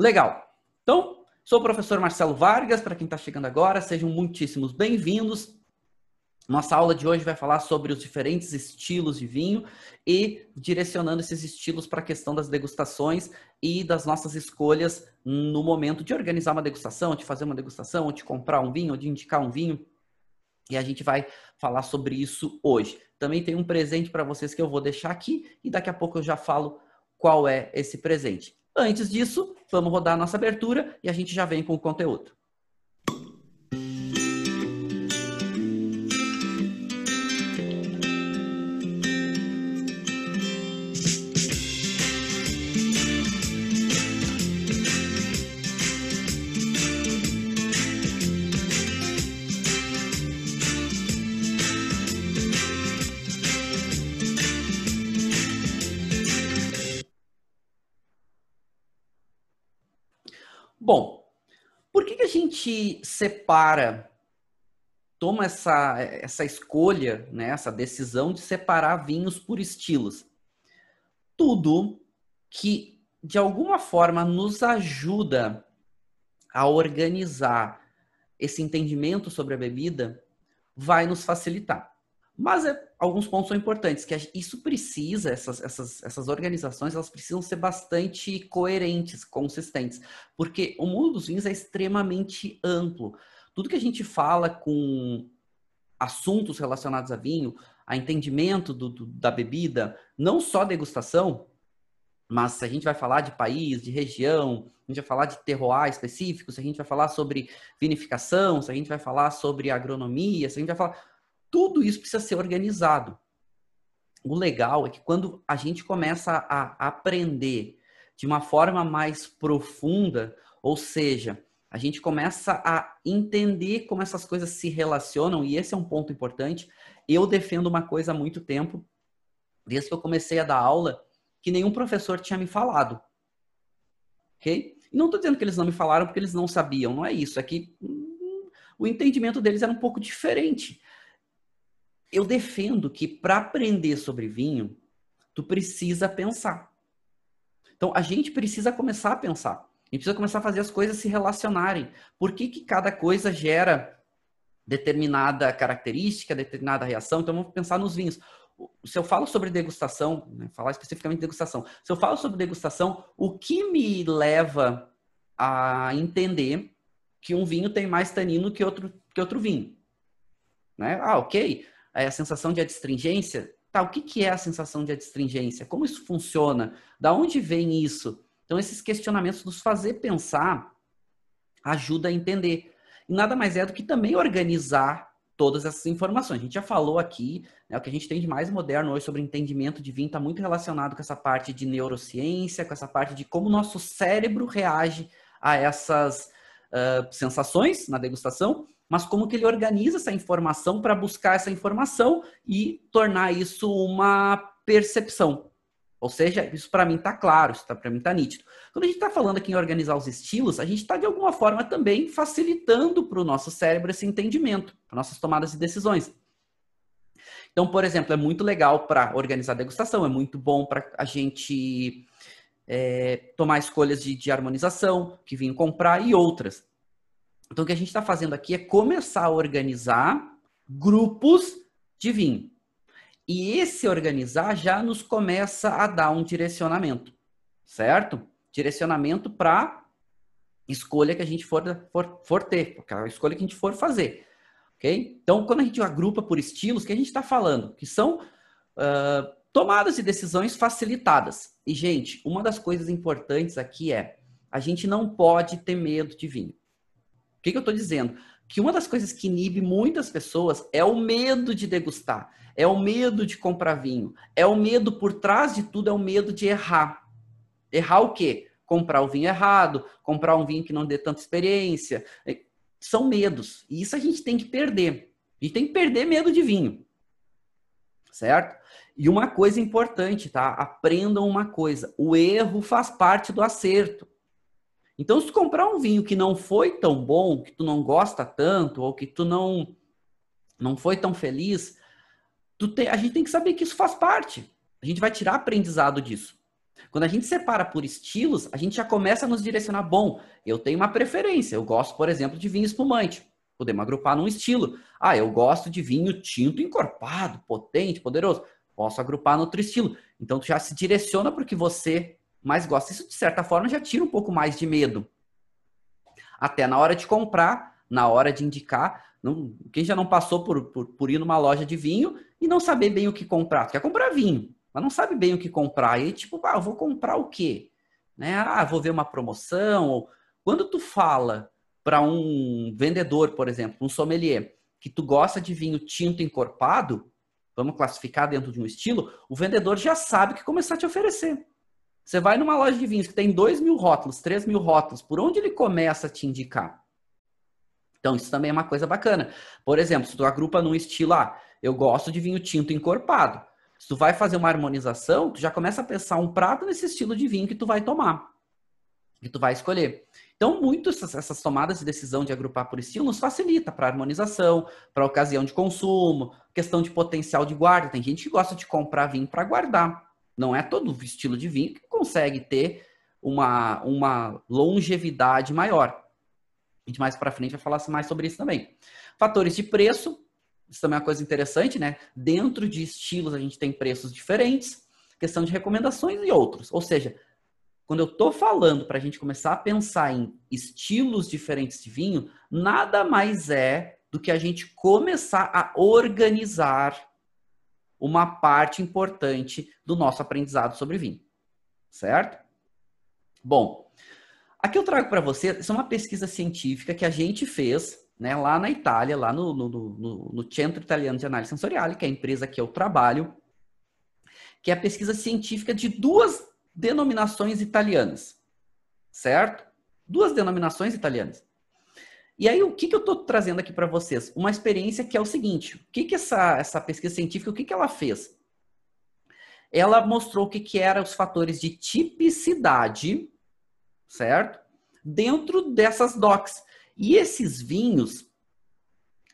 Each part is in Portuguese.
Legal. Então, sou o professor Marcelo Vargas, para quem está chegando agora, sejam muitíssimos bem-vindos. Nossa aula de hoje vai falar sobre os diferentes estilos de vinho e direcionando esses estilos para a questão das degustações e das nossas escolhas no momento de organizar uma degustação, de fazer uma degustação, de comprar um vinho, de indicar um vinho. E a gente vai falar sobre isso hoje. Também tem um presente para vocês que eu vou deixar aqui e daqui a pouco eu já falo qual é esse presente. Antes disso, vamos rodar a nossa abertura e a gente já vem com o conteúdo. Separa, toma essa, essa escolha, né, essa decisão de separar vinhos por estilos? Tudo que, de alguma forma, nos ajuda a organizar esse entendimento sobre a bebida vai nos facilitar. Mas é, alguns pontos são importantes, que isso precisa, essas, essas, essas organizações, elas precisam ser bastante coerentes, consistentes, porque o mundo dos vinhos é extremamente amplo. Tudo que a gente fala com assuntos relacionados a vinho, a entendimento do, do, da bebida, não só degustação, mas se a gente vai falar de país, de região, a gente vai falar de terroir específico, se a gente vai falar sobre vinificação, se a gente vai falar sobre agronomia, se a gente vai falar tudo isso precisa ser organizado. O legal é que quando a gente começa a aprender de uma forma mais profunda, ou seja, a gente começa a entender como essas coisas se relacionam, e esse é um ponto importante. Eu defendo uma coisa há muito tempo, desde que eu comecei a dar aula, que nenhum professor tinha me falado. Ok? E não estou dizendo que eles não me falaram porque eles não sabiam, não é isso. É que hum, o entendimento deles era um pouco diferente eu defendo que para aprender sobre vinho, tu precisa pensar. Então, a gente precisa começar a pensar. A gente precisa começar a fazer as coisas se relacionarem. Por que, que cada coisa gera determinada característica, determinada reação? Então, vamos pensar nos vinhos. Se eu falo sobre degustação, né, falar especificamente de degustação, se eu falo sobre degustação, o que me leva a entender que um vinho tem mais tanino que outro, que outro vinho? Né? Ah, ok é, a sensação de adstringência. Tá, o que, que é a sensação de adstringência? Como isso funciona? Da onde vem isso? Então, esses questionamentos nos fazer pensar ajuda a entender. E nada mais é do que também organizar todas essas informações. A gente já falou aqui, né, o que a gente tem de mais moderno hoje sobre entendimento de vinho está muito relacionado com essa parte de neurociência, com essa parte de como o nosso cérebro reage a essas uh, sensações na degustação mas como que ele organiza essa informação para buscar essa informação e tornar isso uma percepção. Ou seja, isso para mim está claro, isso tá, para mim está nítido. Quando a gente está falando aqui em organizar os estilos, a gente está de alguma forma também facilitando para o nosso cérebro esse entendimento, para nossas tomadas de decisões. Então, por exemplo, é muito legal para organizar degustação, é muito bom para a gente é, tomar escolhas de, de harmonização, que vinho comprar e outras. Então, o que a gente está fazendo aqui é começar a organizar grupos de vinho. E esse organizar já nos começa a dar um direcionamento, certo? Direcionamento para escolha que a gente for, for, for ter, a escolha que a gente for fazer. Ok? Então, quando a gente agrupa por estilos, o que a gente está falando? Que são uh, tomadas de decisões facilitadas. E, gente, uma das coisas importantes aqui é a gente não pode ter medo de vinho. O que, que eu estou dizendo? Que uma das coisas que inibe muitas pessoas é o medo de degustar, é o medo de comprar vinho, é o medo por trás de tudo, é o medo de errar. Errar o quê? Comprar o vinho errado, comprar um vinho que não dê tanta experiência. É, são medos. E isso a gente tem que perder. A gente tem que perder medo de vinho. Certo? E uma coisa importante, tá? Aprendam uma coisa: o erro faz parte do acerto. Então, se comprar um vinho que não foi tão bom, que tu não gosta tanto, ou que tu não não foi tão feliz, tu te, a gente tem que saber que isso faz parte. A gente vai tirar aprendizado disso. Quando a gente separa por estilos, a gente já começa a nos direcionar. Bom, eu tenho uma preferência. Eu gosto, por exemplo, de vinho espumante. Podemos agrupar num estilo. Ah, eu gosto de vinho tinto encorpado, potente, poderoso. Posso agrupar no outro estilo. Então, tu já se direciona para o que você mais gosta. Isso, de certa forma, já tira um pouco mais de medo. Até na hora de comprar, na hora de indicar. Não, quem já não passou por, por, por ir numa loja de vinho e não saber bem o que comprar? Tu quer comprar vinho mas não sabe bem o que comprar. E aí, tipo, ah, vou comprar o quê? Né? Ah, vou ver uma promoção. Quando tu fala para um vendedor, por exemplo, um sommelier, que tu gosta de vinho tinto encorpado, vamos classificar dentro de um estilo, o vendedor já sabe que começar a te oferecer. Você vai numa loja de vinhos que tem 2 mil rótulos, 3 mil rótulos, por onde ele começa a te indicar? Então, isso também é uma coisa bacana. Por exemplo, se tu agrupa num estilo, ah, eu gosto de vinho tinto encorpado. Se tu vai fazer uma harmonização, tu já começa a pensar um prato nesse estilo de vinho que tu vai tomar, que tu vai escolher. Então, muito essas, essas tomadas de decisão de agrupar por estilo nos facilita para harmonização, para ocasião de consumo, questão de potencial de guarda. Tem gente que gosta de comprar vinho para guardar. Não é todo estilo de vinho que consegue ter uma, uma longevidade maior. A gente mais para frente vai falar mais sobre isso também. Fatores de preço, isso também é uma coisa interessante, né? Dentro de estilos a gente tem preços diferentes, questão de recomendações e outros. Ou seja, quando eu estou falando para a gente começar a pensar em estilos diferentes de vinho, nada mais é do que a gente começar a organizar uma parte importante do nosso aprendizado sobre vinho. Certo? Bom, aqui eu trago para você, isso é uma pesquisa científica que a gente fez né, lá na Itália, lá no, no, no, no Centro Italiano de Análise Sensorial, que é a empresa que eu trabalho, que é a pesquisa científica de duas denominações italianas, certo? Duas denominações italianas. E aí, o que, que eu estou trazendo aqui para vocês? Uma experiência que é o seguinte: o que, que essa, essa pesquisa científica, o que, que ela fez? Ela mostrou o que, que eram os fatores de tipicidade, certo? Dentro dessas DOCs. E esses vinhos,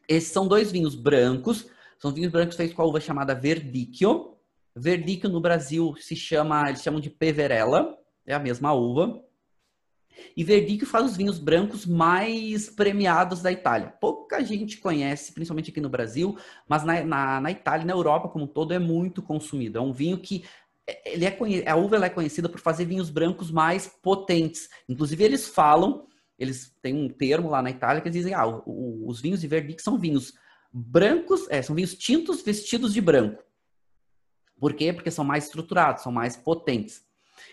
esses são dois vinhos brancos, são vinhos brancos feitos com a uva chamada Verdicchio. Verdicchio no Brasil se chama, eles chamam de Peverella, é a mesma uva. E Verdicchio faz os vinhos brancos mais premiados da Itália. Pouca gente conhece, principalmente aqui no Brasil, mas na, na, na Itália na Europa como um todo é muito consumido. É um vinho que é, ele é, a uva é conhecida por fazer vinhos brancos mais potentes. Inclusive eles falam eles têm um termo lá na Itália que dizem, ah, o, o, os vinhos de Verdict são vinhos brancos, é, são vinhos tintos vestidos de branco. Por quê? Porque são mais estruturados, são mais potentes.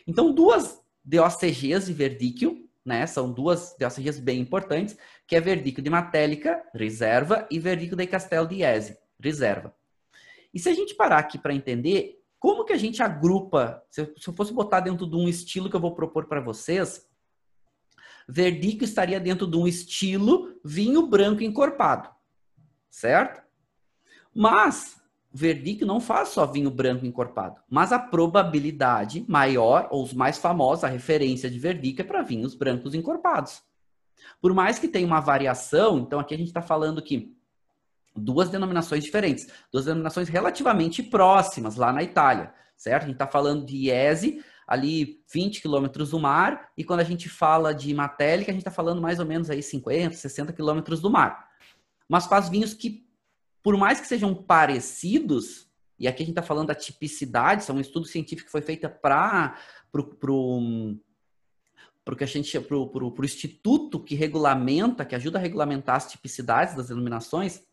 Então, duas DOCGs de Verdicchio, né, são duas DOCGs bem importantes, que é Verdicchio de Matélica, reserva, e Verdicchio de Castel di Ese, reserva. E se a gente parar aqui para entender, como que a gente agrupa, se eu fosse botar dentro de um estilo que eu vou propor para vocês, Verdico estaria dentro de um estilo vinho branco encorpado, certo? Mas Verdic não faz só vinho branco encorpado, mas a probabilidade maior, ou os mais famosos, a referência de Verdic é para vinhos brancos encorpados. Por mais que tenha uma variação, então aqui a gente está falando que duas denominações diferentes, duas denominações relativamente próximas lá na Itália, certo? A gente está falando de Iese ali 20 quilômetros do mar, e quando a gente fala de Matélica, a gente está falando mais ou menos aí 50, 60 quilômetros do mar. Mas faz vinhos que, por mais que sejam parecidos, e aqui a gente está falando da tipicidade, são um estudo científico que foi feito para pro, porque a gente para o instituto que regulamenta, que ajuda a regulamentar as tipicidades das denominações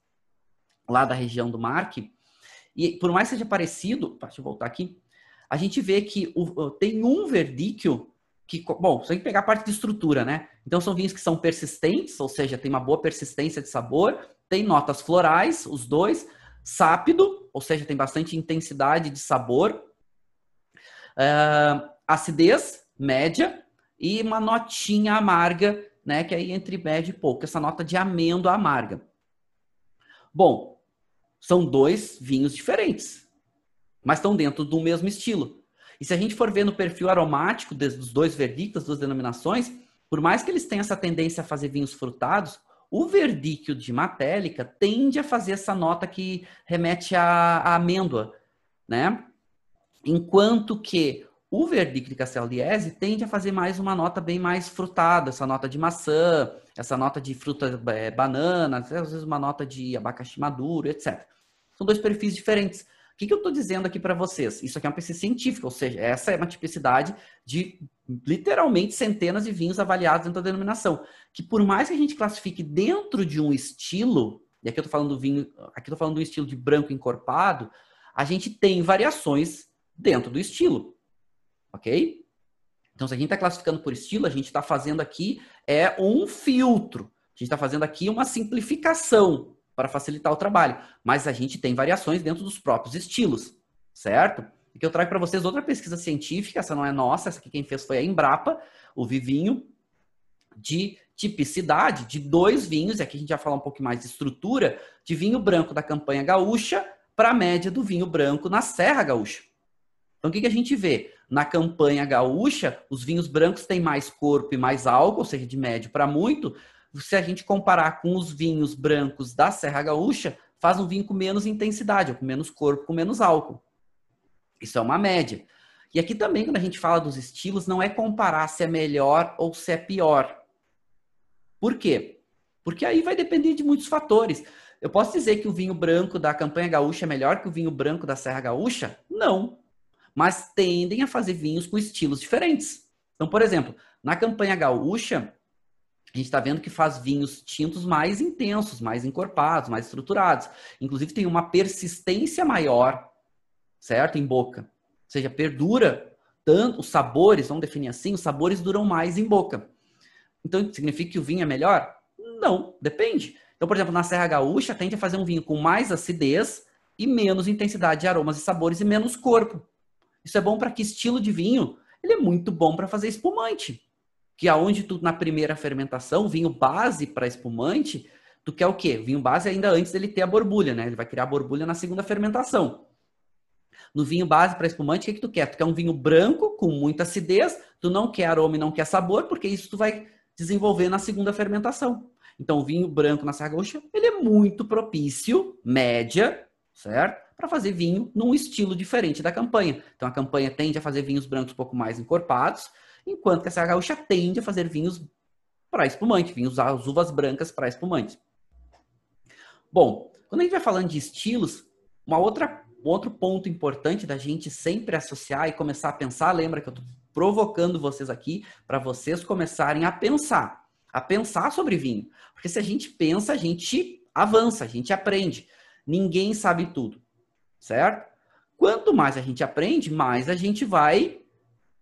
lá da região do Marque, e por mais que seja parecido, deixa eu voltar aqui, a gente vê que o, tem um verdíquio que, bom, você tem que pegar a parte de estrutura, né? Então são vinhos que são persistentes, ou seja, tem uma boa persistência de sabor, tem notas florais, os dois, sápido, ou seja, tem bastante intensidade de sabor, uh, acidez média e uma notinha amarga, né? Que é aí entre média e pouco, essa nota de amêndoa amarga. Bom, são dois vinhos diferentes mas estão dentro do mesmo estilo. E se a gente for ver no perfil aromático dos dois verdictos, duas denominações, por mais que eles tenham essa tendência a fazer vinhos frutados, o verdíquio de matélica tende a fazer essa nota que remete à, amêndoa, né? Enquanto que O verdicto de Castel Liese tende a fazer mais uma nota bem mais frutada, essa nota de maçã, essa nota de fruta é, banana, às vezes uma nota de abacaxi maduro, etc. São dois perfis diferentes. Que, que eu estou dizendo aqui para vocês? Isso aqui é uma pesquisa científica, ou seja, essa é uma tipicidade de literalmente centenas de vinhos avaliados dentro da denominação. Que por mais que a gente classifique dentro de um estilo, e aqui eu estou falando do vinho, aqui eu estou falando do estilo de branco encorpado, a gente tem variações dentro do estilo ok? Então, se a gente está classificando por estilo, a gente está fazendo aqui é um filtro. A gente está fazendo aqui uma simplificação para facilitar o trabalho. Mas a gente tem variações dentro dos próprios estilos, certo? E que eu trago para vocês outra pesquisa científica, essa não é nossa, essa aqui quem fez foi a Embrapa, o Vivinho, de tipicidade de dois vinhos, e aqui a gente vai falar um pouco mais de estrutura, de vinho branco da campanha gaúcha para a média do vinho branco na Serra Gaúcha. Então, o que, que a gente vê? Na campanha gaúcha, os vinhos brancos têm mais corpo e mais álcool, ou seja, de médio para muito. Se a gente comparar com os vinhos brancos da Serra Gaúcha, faz um vinho com menos intensidade, com menos corpo, com menos álcool. Isso é uma média. E aqui também, quando a gente fala dos estilos, não é comparar se é melhor ou se é pior. Por quê? Porque aí vai depender de muitos fatores. Eu posso dizer que o vinho branco da campanha gaúcha é melhor que o vinho branco da Serra Gaúcha? Não mas tendem a fazer vinhos com estilos diferentes. Então, por exemplo, na campanha gaúcha, a gente está vendo que faz vinhos tintos mais intensos, mais encorpados, mais estruturados. Inclusive, tem uma persistência maior, certo? Em boca. Ou seja, perdura tanto os sabores, vamos definir assim, os sabores duram mais em boca. Então, significa que o vinho é melhor? Não, depende. Então, por exemplo, na Serra Gaúcha, tende a fazer um vinho com mais acidez e menos intensidade de aromas e sabores e menos corpo. Isso é bom para que estilo de vinho? Ele é muito bom para fazer espumante. Que aonde tu na primeira fermentação, vinho base para espumante, tu quer o quê? Vinho base ainda antes dele ter a borbulha, né? Ele vai criar a borbulha na segunda fermentação. No vinho base para espumante, o que, que tu quer? Tu quer um vinho branco com muita acidez, tu não quer aroma e não quer sabor, porque isso tu vai desenvolver na segunda fermentação. Então, o vinho branco na Serra Gaúcha, ele é muito propício, média, certo? para fazer vinho num estilo diferente da campanha. Então a campanha tende a fazer vinhos brancos um pouco mais encorpados, enquanto que a Serra Gaúcha tende a fazer vinhos para espumante, vinhos as uvas brancas para espumante. Bom, quando a gente vai falando de estilos, uma outra outro ponto importante da gente sempre associar e começar a pensar, lembra que eu estou provocando vocês aqui para vocês começarem a pensar, a pensar sobre vinho. Porque se a gente pensa, a gente avança, a gente aprende. Ninguém sabe tudo certo? Quanto mais a gente aprende, mais a gente vai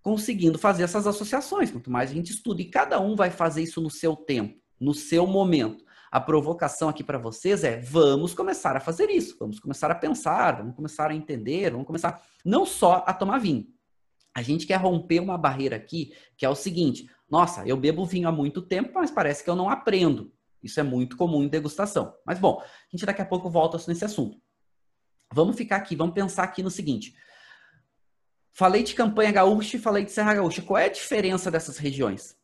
conseguindo fazer essas associações. Quanto mais a gente estuda, e cada um vai fazer isso no seu tempo, no seu momento. A provocação aqui para vocês é: vamos começar a fazer isso, vamos começar a pensar, vamos começar a entender, vamos começar não só a tomar vinho. A gente quer romper uma barreira aqui, que é o seguinte: nossa, eu bebo vinho há muito tempo, mas parece que eu não aprendo. Isso é muito comum em degustação. Mas bom, a gente daqui a pouco volta nesse assunto. Vamos ficar aqui, vamos pensar aqui no seguinte. Falei de campanha gaúcha e falei de Serra Gaúcha. Qual é a diferença dessas regiões?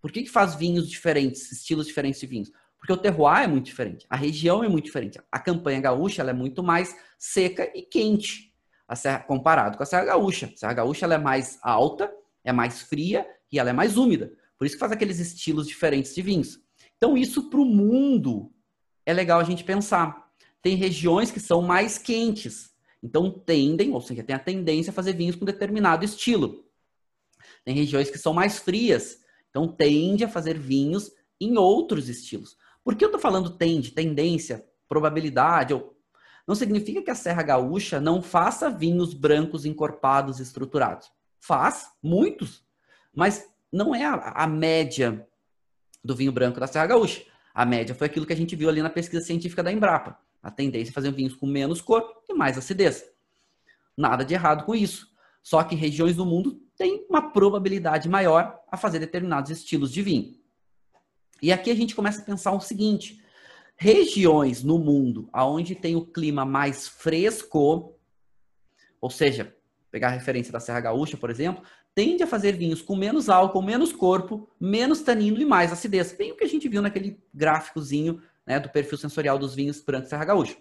Por que, que faz vinhos diferentes, estilos diferentes de vinhos? Porque o terroir é muito diferente, a região é muito diferente. A campanha gaúcha ela é muito mais seca e quente, serra, comparado com a Serra Gaúcha. A Serra Gaúcha ela é mais alta, é mais fria e ela é mais úmida. Por isso que faz aqueles estilos diferentes de vinhos. Então, isso para o mundo é legal a gente pensar tem regiões que são mais quentes. Então tendem, ou seja, tem a tendência a fazer vinhos com determinado estilo. Tem regiões que são mais frias, então tende a fazer vinhos em outros estilos. Por que eu estou falando tende, tendência, probabilidade? Ou... Não significa que a Serra Gaúcha não faça vinhos brancos encorpados estruturados. Faz, muitos, mas não é a, a média do vinho branco da Serra Gaúcha. A média foi aquilo que a gente viu ali na pesquisa científica da Embrapa. A tendência é fazer vinhos com menos cor e mais acidez. Nada de errado com isso. Só que regiões do mundo têm uma probabilidade maior a fazer determinados estilos de vinho. E aqui a gente começa a pensar o seguinte: regiões no mundo onde tem o clima mais fresco, ou seja, pegar a referência da Serra Gaúcha, por exemplo, tende a fazer vinhos com menos álcool, menos corpo, menos tanino e mais acidez. Bem o que a gente viu naquele gráficozinho né, do perfil sensorial dos vinhos brancos Serra Gaúcha.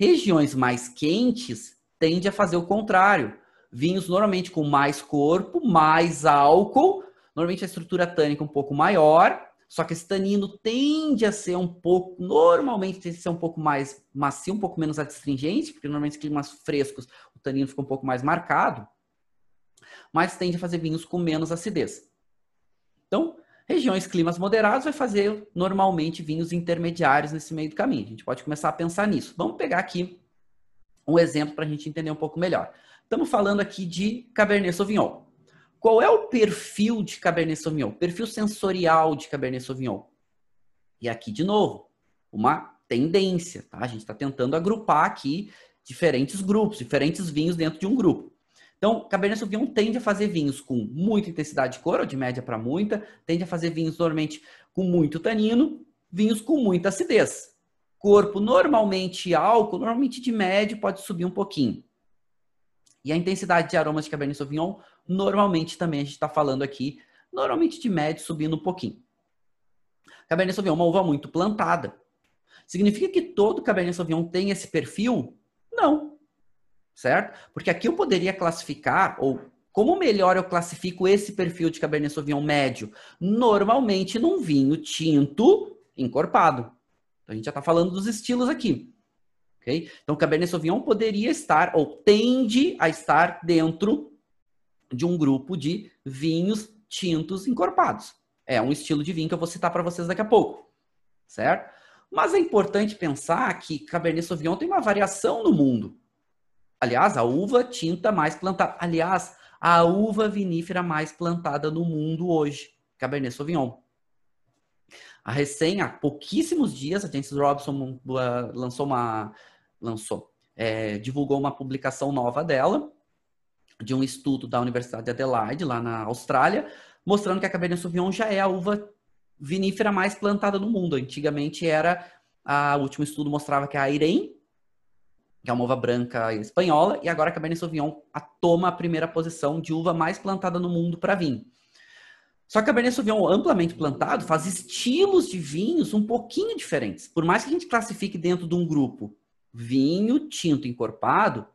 Regiões mais quentes tendem a fazer o contrário. vinhos normalmente com mais corpo, mais álcool, normalmente a estrutura tânica um pouco maior, só que esse tanino tende a ser um pouco, normalmente tende a ser um pouco mais macio, um pouco menos adstringente, porque normalmente em climas frescos o tanino fica um pouco mais marcado, mas tende a fazer vinhos com menos acidez. Então, regiões climas moderados vai fazer normalmente vinhos intermediários nesse meio do caminho. A gente pode começar a pensar nisso. Vamos pegar aqui um exemplo para a gente entender um pouco melhor. Estamos falando aqui de Cabernet Sauvignon. Qual é o perfil de Cabernet Sauvignon? Perfil sensorial de Cabernet Sauvignon. E aqui, de novo, uma tendência, tá? A gente está tentando agrupar aqui diferentes grupos, diferentes vinhos dentro de um grupo. Então, Cabernet Sauvignon tende a fazer vinhos com muita intensidade de cor, ou de média para muita, tende a fazer vinhos normalmente com muito tanino, vinhos com muita acidez. Corpo normalmente álcool, normalmente de médio, pode subir um pouquinho. E a intensidade de aromas de Cabernet Sauvignon Normalmente também a gente está falando aqui, normalmente de médio subindo um pouquinho. Cabernet Sauvignon é uma uva muito plantada. Significa que todo Cabernet Sauvignon tem esse perfil? Não. Certo? Porque aqui eu poderia classificar, ou como melhor eu classifico esse perfil de Cabernet Sauvignon médio? Normalmente num vinho tinto encorpado. Então a gente já está falando dos estilos aqui. Okay? Então, Cabernet Sauvignon poderia estar, ou tende a estar dentro de um grupo de vinhos tintos encorpados. É um estilo de vinho que eu vou citar para vocês daqui a pouco, certo? Mas é importante pensar que Cabernet Sauvignon tem uma variação no mundo. Aliás, a uva tinta mais plantada. Aliás, a uva vinífera mais plantada no mundo hoje, Cabernet Sauvignon. A recém, há pouquíssimos dias, a James Robson uh, lançou uma. lançou, é, divulgou uma publicação nova dela, de um estudo da Universidade de Adelaide, lá na Austrália, mostrando que a Cabernet Sauvignon já é a uva vinífera mais plantada no mundo. Antigamente era, a, o último estudo mostrava que a Irene, que é uma uva branca espanhola, e agora a Cabernet Sauvignon toma a primeira posição de uva mais plantada no mundo para vinho. Só que a Cabernet Sauvignon amplamente plantado faz estilos de vinhos um pouquinho diferentes. Por mais que a gente classifique dentro de um grupo vinho tinto encorpado,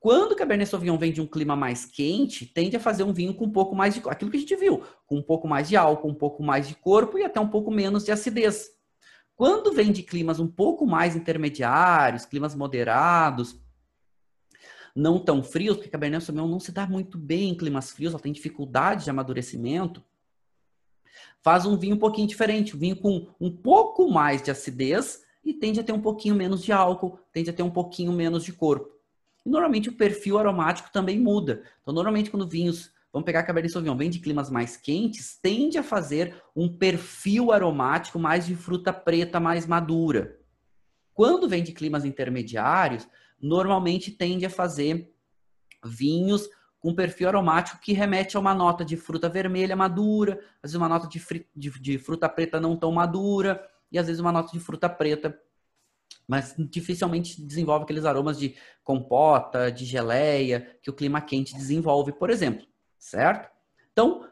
quando o Cabernet Sauvignon vem de um clima mais quente, tende a fazer um vinho com um pouco mais de aquilo que a gente viu, com um pouco mais de álcool, um pouco mais de corpo e até um pouco menos de acidez. Quando vem de climas um pouco mais intermediários, climas moderados, não tão frios, porque a Cabernet Sauvignon não se dá muito bem em climas frios, ela tem dificuldade de amadurecimento, faz um vinho um pouquinho diferente, um vinho com um pouco mais de acidez e tende a ter um pouquinho menos de álcool, tende a ter um pouquinho menos de corpo. E normalmente o perfil aromático também muda. Então, normalmente, quando vinhos, vamos pegar Cabernet Sauvignon, vem de climas mais quentes, tende a fazer um perfil aromático mais de fruta preta mais madura. Quando vem de climas intermediários, normalmente tende a fazer vinhos com perfil aromático que remete a uma nota de fruta vermelha madura, às vezes uma nota de, de, de fruta preta não tão madura, e às vezes uma nota de fruta preta. Mas dificilmente desenvolve aqueles aromas de compota, de geleia, que o clima quente desenvolve, por exemplo, certo? Então, o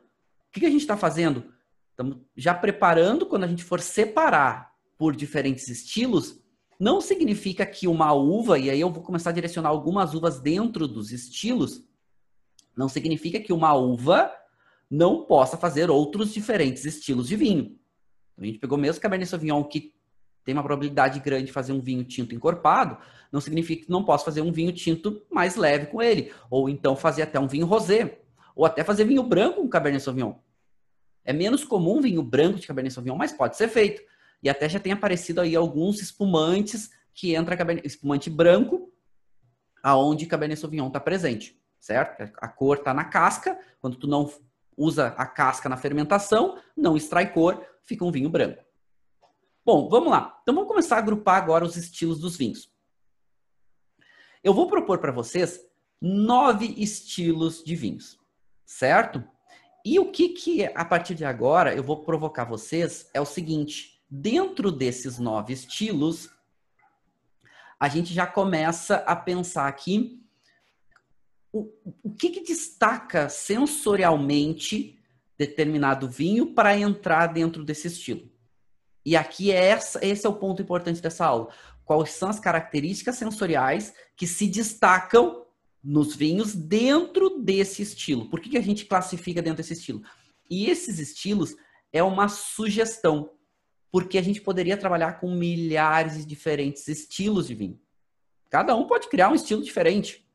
que a gente está fazendo? Estamos já preparando quando a gente for separar por diferentes estilos, não significa que uma uva, e aí eu vou começar a direcionar algumas uvas dentro dos estilos, não significa que uma uva não possa fazer outros diferentes estilos de vinho. Então, a gente pegou mesmo Cabernet Sauvignon, que tem uma probabilidade grande de fazer um vinho tinto encorpado, não significa que não posso fazer um vinho tinto mais leve com ele. Ou então fazer até um vinho rosé. Ou até fazer vinho branco com Cabernet Sauvignon. É menos comum vinho branco de Cabernet Sauvignon, mas pode ser feito. E até já tem aparecido aí alguns espumantes que entra Cabernet, espumante branco, aonde Cabernet Sauvignon está presente, certo? A cor está na casca, quando tu não usa a casca na fermentação, não extrai cor, fica um vinho branco. Bom, vamos lá. Então vamos começar a agrupar agora os estilos dos vinhos. Eu vou propor para vocês nove estilos de vinhos, certo? E o que que a partir de agora eu vou provocar vocês é o seguinte: dentro desses nove estilos, a gente já começa a pensar aqui o, o que, que destaca sensorialmente determinado vinho para entrar dentro desse estilo. E aqui é essa, esse é o ponto importante dessa aula. Quais são as características sensoriais que se destacam nos vinhos dentro desse estilo. Por que, que a gente classifica dentro desse estilo? E esses estilos é uma sugestão, porque a gente poderia trabalhar com milhares de diferentes estilos de vinho. Cada um pode criar um estilo diferente.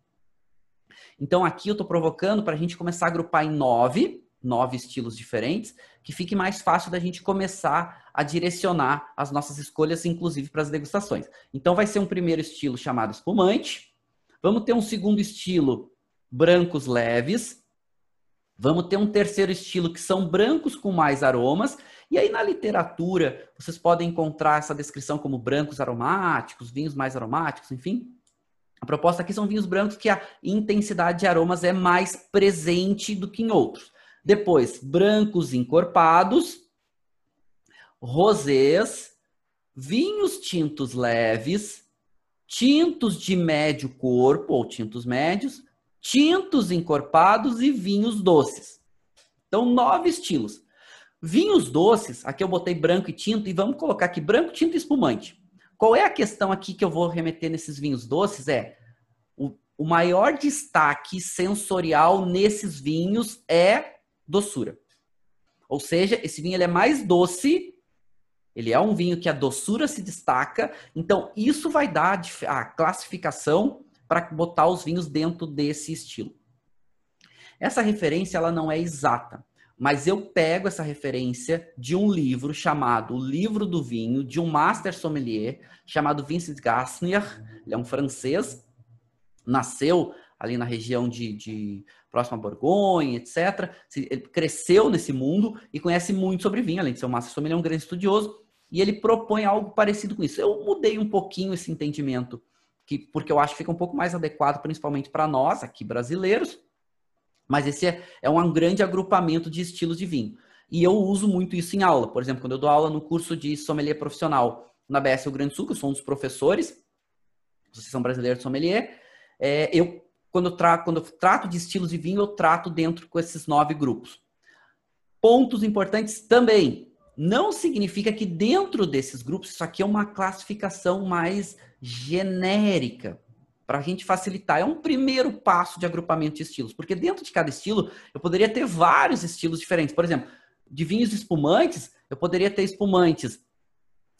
Então aqui eu estou provocando para a gente começar a agrupar em nove, nove estilos diferentes, que fique mais fácil da gente começar a direcionar as nossas escolhas, inclusive para as degustações. Então vai ser um primeiro estilo chamado espumante. Vamos ter um segundo estilo, brancos leves. Vamos ter um terceiro estilo que são brancos com mais aromas. E aí na literatura vocês podem encontrar essa descrição como brancos aromáticos, vinhos mais aromáticos, enfim. A proposta aqui são vinhos brancos que a intensidade de aromas é mais presente do que em outros. Depois, brancos encorpados, rosés, vinhos tintos leves, tintos de médio corpo ou tintos médios, tintos encorpados e vinhos doces. Então, nove estilos. Vinhos doces, aqui eu botei branco e tinto, e vamos colocar aqui branco, tinto e espumante. Qual é a questão aqui que eu vou remeter nesses vinhos doces? É o, o maior destaque sensorial nesses vinhos é doçura. Ou seja, esse vinho ele é mais doce, ele é um vinho que a doçura se destaca, então isso vai dar a classificação para botar os vinhos dentro desse estilo. Essa referência ela não é exata. Mas eu pego essa referência de um livro chamado O Livro do Vinho, de um master sommelier chamado Vincent Gassner. Ele é um francês, nasceu ali na região de, de próxima a Borgonha, etc. Ele cresceu nesse mundo e conhece muito sobre vinho, além de ser um master sommelier, é um grande estudioso. E ele propõe algo parecido com isso. Eu mudei um pouquinho esse entendimento, que, porque eu acho que fica um pouco mais adequado, principalmente para nós, aqui brasileiros, mas esse é, é um grande agrupamento de estilos de vinho. E eu uso muito isso em aula. Por exemplo, quando eu dou aula no curso de sommelier profissional na BS Rio Grande do Sul, que eu sou um dos professores, Associação Brasileira de Sommelier, é, eu quando, tra quando eu trato de estilos de vinho, eu trato dentro com esses nove grupos. Pontos importantes também. Não significa que dentro desses grupos, isso aqui é uma classificação mais genérica para a gente facilitar. É um primeiro passo de agrupamento de estilos, porque dentro de cada estilo eu poderia ter vários estilos diferentes. Por exemplo, de vinhos espumantes, eu poderia ter espumantes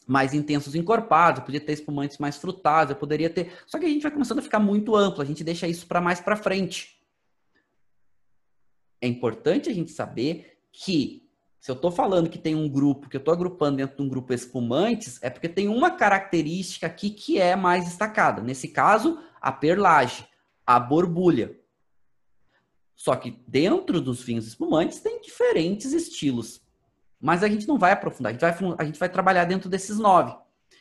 mais intensos encorpados, eu poderia ter espumantes mais frutados, eu poderia ter. Só que a gente vai começando a ficar muito amplo, a gente deixa isso para mais para frente. É importante a gente saber que se eu estou falando que tem um grupo, que eu estou agrupando dentro de um grupo espumantes, é porque tem uma característica aqui que é mais destacada. Nesse caso, a perlage, a borbulha. Só que dentro dos vinhos espumantes tem diferentes estilos. Mas a gente não vai aprofundar, a gente vai, a gente vai trabalhar dentro desses nove.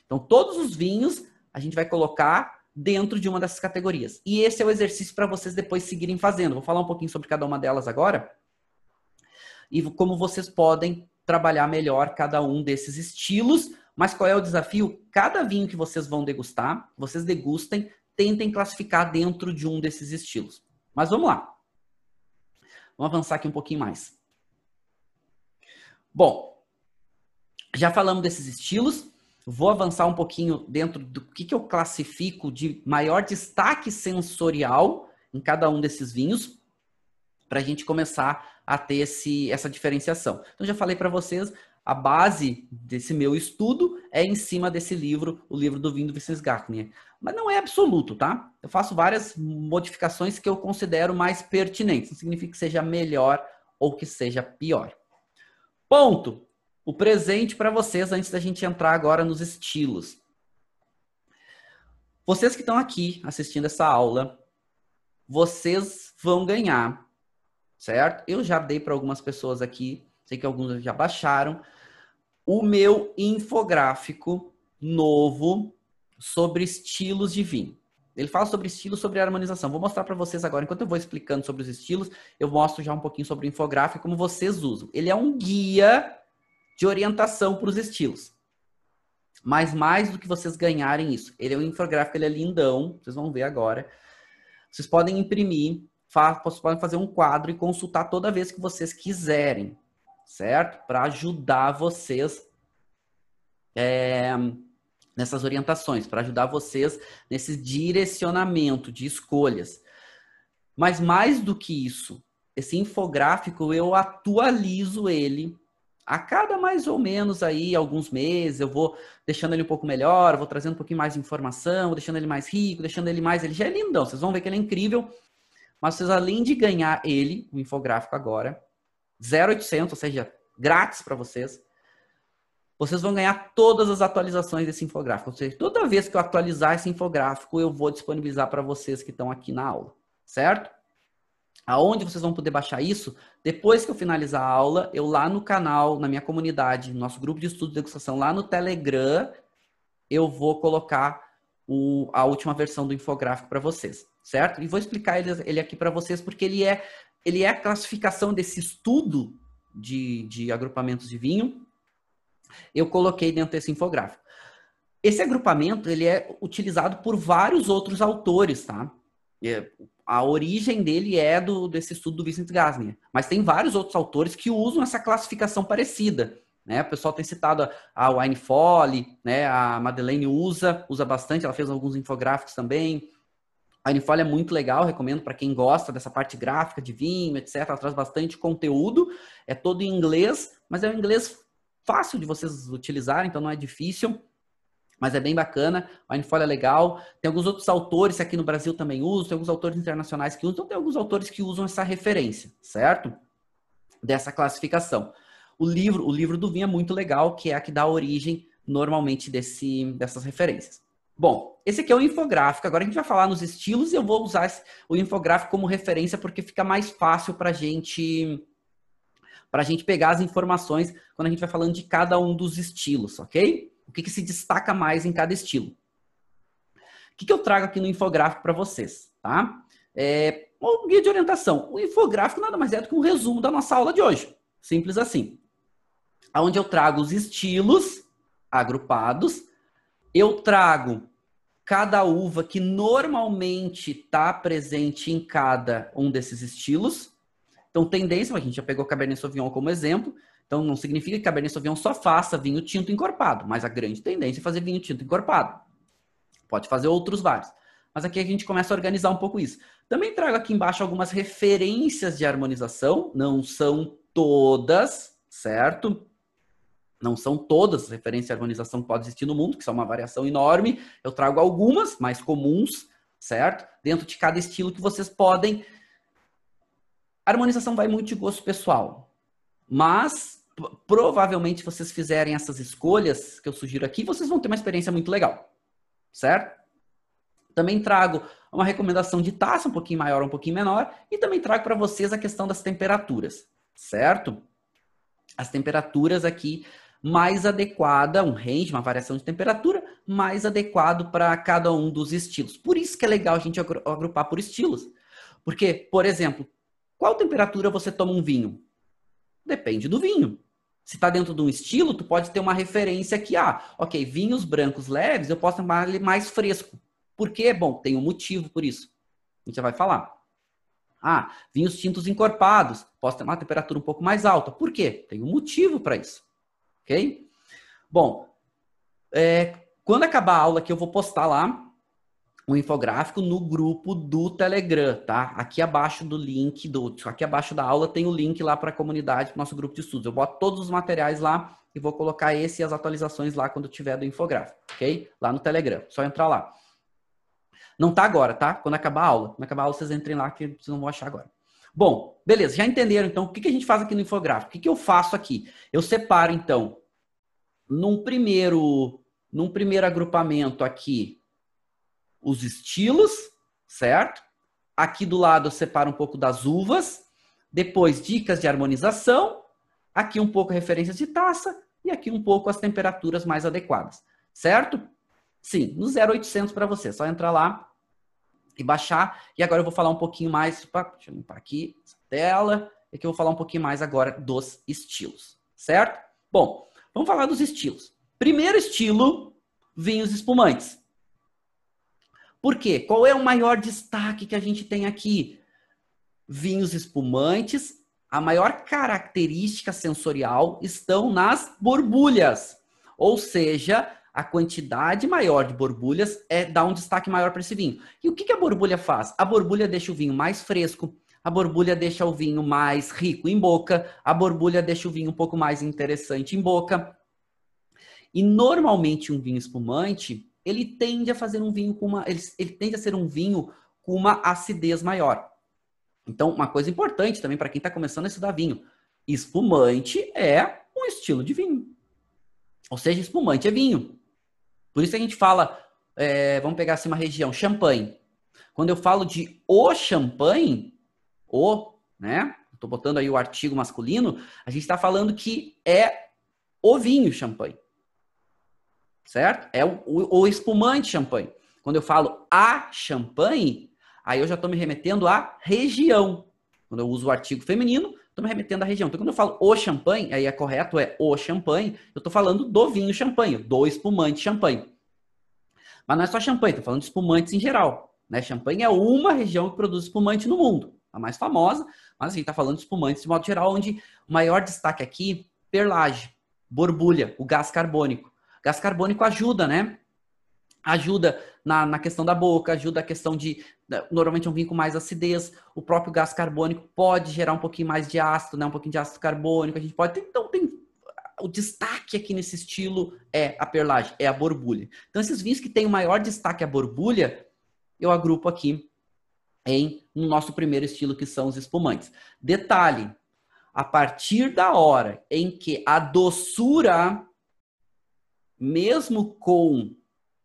Então, todos os vinhos a gente vai colocar dentro de uma dessas categorias. E esse é o exercício para vocês depois seguirem fazendo. Vou falar um pouquinho sobre cada uma delas agora e como vocês podem trabalhar melhor cada um desses estilos. Mas qual é o desafio? Cada vinho que vocês vão degustar, vocês degustem, tentem classificar dentro de um desses estilos. Mas vamos lá. Vamos avançar aqui um pouquinho mais. Bom, já falamos desses estilos. Vou avançar um pouquinho dentro do que, que eu classifico de maior destaque sensorial em cada um desses vinhos, para a gente começar a ter esse, essa diferenciação. Então, já falei para vocês, a base desse meu estudo é em cima desse livro, o livro do vinho do Vicente Gartner. Mas não é absoluto, tá? Eu faço várias modificações que eu considero mais pertinentes. Não significa que seja melhor ou que seja pior. Ponto. O presente para vocês antes da gente entrar agora nos estilos. Vocês que estão aqui assistindo essa aula, vocês vão ganhar certo? Eu já dei para algumas pessoas aqui, sei que alguns já baixaram, o meu infográfico novo sobre estilos de vinho. Ele fala sobre estilos, sobre harmonização. Vou mostrar para vocês agora, enquanto eu vou explicando sobre os estilos, eu mostro já um pouquinho sobre o infográfico como vocês usam. Ele é um guia de orientação para os estilos. Mas mais do que vocês ganharem isso, ele é um infográfico, ele é lindão, vocês vão ver agora. Vocês podem imprimir, vocês podem fazer um quadro e consultar toda vez que vocês quiserem, certo? Para ajudar vocês é, nessas orientações, para ajudar vocês nesse direcionamento de escolhas. Mas mais do que isso, esse infográfico eu atualizo ele a cada mais ou menos aí alguns meses, eu vou deixando ele um pouco melhor, vou trazendo um pouquinho mais de informação, deixando ele mais rico, deixando ele mais, ele já é lindão, vocês vão ver que ele é incrível. Mas vocês além de ganhar ele, o infográfico agora, 0800, ou seja, grátis para vocês, vocês vão ganhar todas as atualizações desse infográfico. Ou seja, toda vez que eu atualizar esse infográfico, eu vou disponibilizar para vocês que estão aqui na aula, certo? Aonde vocês vão poder baixar isso? Depois que eu finalizar a aula, eu lá no canal, na minha comunidade, nosso grupo de estudo de degustação, lá no Telegram, eu vou colocar o, a última versão do infográfico para vocês, certo? E vou explicar ele, ele aqui para vocês porque ele é, ele é a classificação desse estudo de, de agrupamentos de vinho. Eu coloquei dentro desse infográfico. Esse agrupamento ele é utilizado por vários outros autores, tá? É, a origem dele é do, desse estudo do Vincent Gasnier. Mas tem vários outros autores que usam essa classificação parecida. Né? O pessoal tem citado a Wine Folly, né? a Madeleine usa, usa bastante, ela fez alguns infográficos também. A Folly é muito legal, recomendo para quem gosta dessa parte gráfica de vinho, etc. Ela traz bastante conteúdo, é todo em inglês, mas é um inglês fácil de vocês utilizarem, então não é difícil mas é bem bacana. O Winefolio é legal. Tem alguns outros autores aqui no Brasil também usam, tem alguns autores internacionais que usam, então tem alguns autores que usam essa referência, certo? Dessa classificação. O livro, o livro do vinho é muito legal, que é a que dá origem normalmente desse, dessas referências. Bom, esse aqui é o infográfico. Agora a gente vai falar nos estilos e eu vou usar o infográfico como referência porque fica mais fácil para gente para a gente pegar as informações quando a gente vai falando de cada um dos estilos, ok? O que, que se destaca mais em cada estilo? O que, que eu trago aqui no infográfico para vocês? Tá? É, um guia de orientação. O infográfico nada mais é do que um resumo da nossa aula de hoje. Simples assim. Onde eu trago os estilos agrupados, eu trago cada uva que normalmente está presente em cada um desses estilos. Então, tendência, a gente já pegou Cabernet Sauvignon como exemplo. Então, não significa que Cabernet Sauvignon só faça vinho tinto encorpado, mas a grande tendência é fazer vinho tinto encorpado. Pode fazer outros vários. Mas aqui a gente começa a organizar um pouco isso. Também trago aqui embaixo algumas referências de harmonização, não são todas, certo? Não são todas as referências de harmonização que podem existir no mundo, que são uma variação enorme. Eu trago algumas mais comuns, certo? Dentro de cada estilo que vocês podem. A harmonização vai muito de gosto pessoal. Mas provavelmente vocês fizerem essas escolhas que eu sugiro aqui, vocês vão ter uma experiência muito legal, certo? Também trago uma recomendação de taça um pouquinho maior, um pouquinho menor, e também trago para vocês a questão das temperaturas, certo? As temperaturas aqui mais adequada, um range, uma variação de temperatura mais adequado para cada um dos estilos. Por isso que é legal a gente agrupar por estilos. Porque, por exemplo, qual temperatura você toma um vinho? Depende do vinho. Se está dentro de um estilo, tu pode ter uma referência que, ah, ok, vinhos brancos leves, eu posso tomar ele mais fresco. Por quê? Bom, tem um motivo por isso. A gente já vai falar. Ah, vinhos tintos encorpados, posso ter uma temperatura um pouco mais alta. Por quê? Tem um motivo para isso. Ok? Bom, é, quando acabar a aula que eu vou postar lá, um infográfico no grupo do Telegram, tá? Aqui abaixo do link, do, aqui abaixo da aula tem o link lá para a comunidade, para nosso grupo de estudos. Eu boto todos os materiais lá e vou colocar esse e as atualizações lá quando tiver do infográfico, ok? Lá no Telegram, só entrar lá. Não tá agora, tá? Quando acabar a aula. Quando acabar a aula, vocês entrem lá que vocês não vão achar agora. Bom, beleza, já entenderam então o que, a gente faz aqui no infográfico? O que, eu faço aqui? Eu separo, então, num primeiro, num primeiro agrupamento aqui, os estilos, certo? Aqui do lado eu separo um pouco das uvas, depois dicas de harmonização, aqui um pouco referências de taça e aqui um pouco as temperaturas mais adequadas, certo? Sim, no 0800 para você, só entrar lá e baixar. E agora eu vou falar um pouquinho mais, opa, deixa eu limpar aqui essa tela, é que eu vou falar um pouquinho mais agora dos estilos, certo? Bom, vamos falar dos estilos. Primeiro estilo, vinhos espumantes. Por quê? Qual é o maior destaque que a gente tem aqui? Vinhos espumantes, a maior característica sensorial estão nas borbulhas. Ou seja, a quantidade maior de borbulhas é dá um destaque maior para esse vinho. E o que, que a borbulha faz? A borbulha deixa o vinho mais fresco, a borbulha deixa o vinho mais rico em boca, a borbulha deixa o vinho um pouco mais interessante em boca. E normalmente um vinho espumante, ele tende a fazer um vinho com uma. Ele, ele tende a ser um vinho com uma acidez maior. Então, uma coisa importante também para quem está começando a estudar vinho: espumante é um estilo de vinho. Ou seja, espumante é vinho. Por isso a gente fala, é, vamos pegar assim uma região, champanhe. Quando eu falo de o champanhe, o, né? Estou botando aí o artigo masculino, a gente está falando que é o vinho champanhe. Certo? É o, o, o espumante champanhe. Quando eu falo a champanhe, aí eu já estou me remetendo à região. Quando eu uso o artigo feminino, estou me remetendo à região. Então, quando eu falo o champanhe, aí é correto, é o champanhe, eu estou falando do vinho champanhe, do espumante champanhe. Mas não é só champanhe, estou falando de espumantes em geral. Né? Champanhe é uma região que produz espumante no mundo, a mais famosa, mas a gente está falando de espumantes de modo geral, onde o maior destaque aqui, perlage, borbulha, o gás carbônico. O gás carbônico ajuda, né? Ajuda na, na questão da boca, ajuda a questão de. Normalmente é um vinho com mais acidez. O próprio gás carbônico pode gerar um pouquinho mais de ácido, né? Um pouquinho de ácido carbônico. A gente pode. Então, tem o destaque aqui nesse estilo é a perlagem, é a borbulha. Então, esses vinhos que têm o maior destaque a borbulha, eu agrupo aqui em no nosso primeiro estilo, que são os espumantes. Detalhe: a partir da hora em que a doçura, mesmo com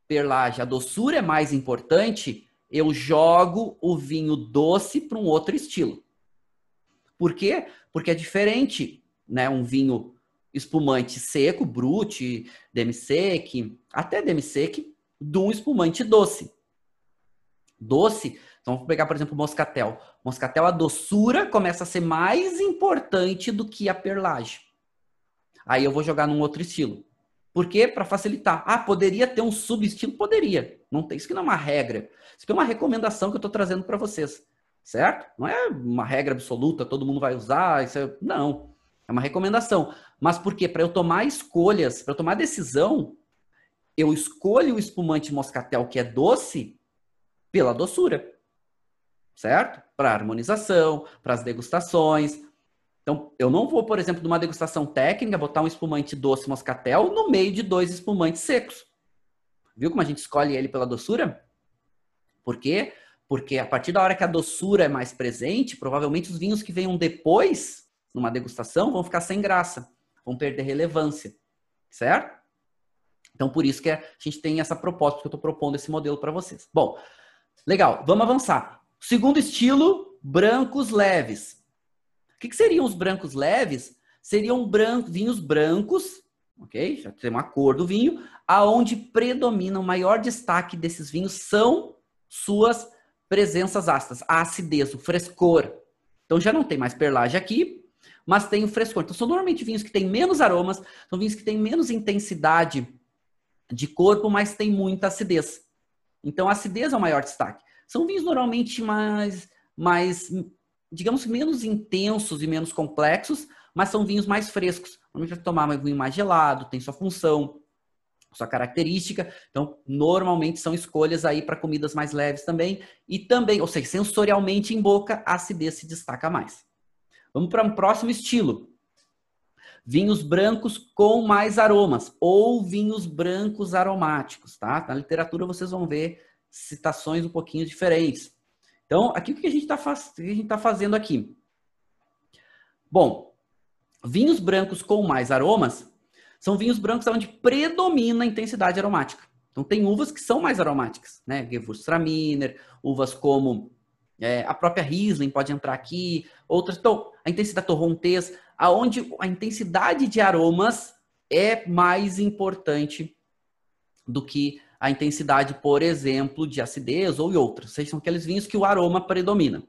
perlagem, a doçura é mais importante, eu jogo o vinho doce para um outro estilo. Por quê? Porque é diferente, né? Um vinho espumante seco, brute, demi-sec, até demi-sec, de um espumante doce. Doce, então vamos pegar, por exemplo, o moscatel. Moscatel, a doçura começa a ser mais importante do que a perlagem. Aí eu vou jogar num outro estilo. Por quê? Para facilitar. Ah, poderia ter um subestilo? Poderia. Não tem, isso que não é uma regra. Isso é uma recomendação que eu estou trazendo para vocês. Certo? Não é uma regra absoluta, todo mundo vai usar. Isso é... Não. É uma recomendação. Mas por quê? Para eu tomar escolhas, para eu tomar decisão, eu escolho o espumante moscatel que é doce pela doçura. Certo? Para harmonização, para as degustações. Então, eu não vou, por exemplo, numa degustação técnica, botar um espumante doce moscatel no meio de dois espumantes secos. Viu como a gente escolhe ele pela doçura? Por quê? Porque a partir da hora que a doçura é mais presente, provavelmente os vinhos que venham depois, numa degustação, vão ficar sem graça vão perder relevância, certo? Então, por isso que a gente tem essa proposta, que eu estou propondo esse modelo para vocês. Bom, legal, vamos avançar. Segundo estilo, brancos leves. O que, que seriam os brancos leves? Seriam vinhos brancos, ok? Já tem uma cor do vinho, aonde predomina o maior destaque desses vinhos são suas presenças ácidas, a acidez, o frescor. Então já não tem mais perlagem aqui, mas tem o frescor. Então, são normalmente vinhos que têm menos aromas, são vinhos que têm menos intensidade de corpo, mas tem muita acidez. Então, a acidez é o maior destaque. São vinhos normalmente mais, mais digamos, menos intensos e menos complexos, mas são vinhos mais frescos. Normalmente vai tomar um vinho mais gelado, tem sua função, sua característica. Então, normalmente são escolhas aí para comidas mais leves também. E também, ou seja, sensorialmente em boca, a acidez se destaca mais. Vamos para um próximo estilo. Vinhos brancos com mais aromas ou vinhos brancos aromáticos, tá? Na literatura vocês vão ver citações um pouquinho diferentes. Então, aqui o que a gente está faz... tá fazendo aqui? Bom, vinhos brancos com mais aromas são vinhos brancos onde predomina a intensidade aromática. Então, tem uvas que são mais aromáticas, né? Gewürztraminer, uvas como é, a própria Riesling pode entrar aqui, outras. Então, a intensidade torrontês, aonde a intensidade de aromas é mais importante do que a intensidade, por exemplo, de acidez ou outras. Ou são aqueles vinhos que o aroma predomina.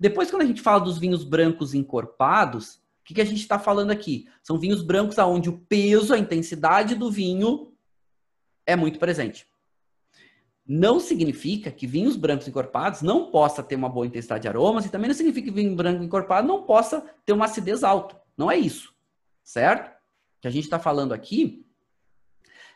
Depois, quando a gente fala dos vinhos brancos encorpados, o que, que a gente está falando aqui? São vinhos brancos aonde o peso, a intensidade do vinho é muito presente. Não significa que vinhos brancos encorpados não possa ter uma boa intensidade de aromas e também não significa que vinho branco encorpado não possa ter uma acidez alta. Não é isso, certo? O que a gente está falando aqui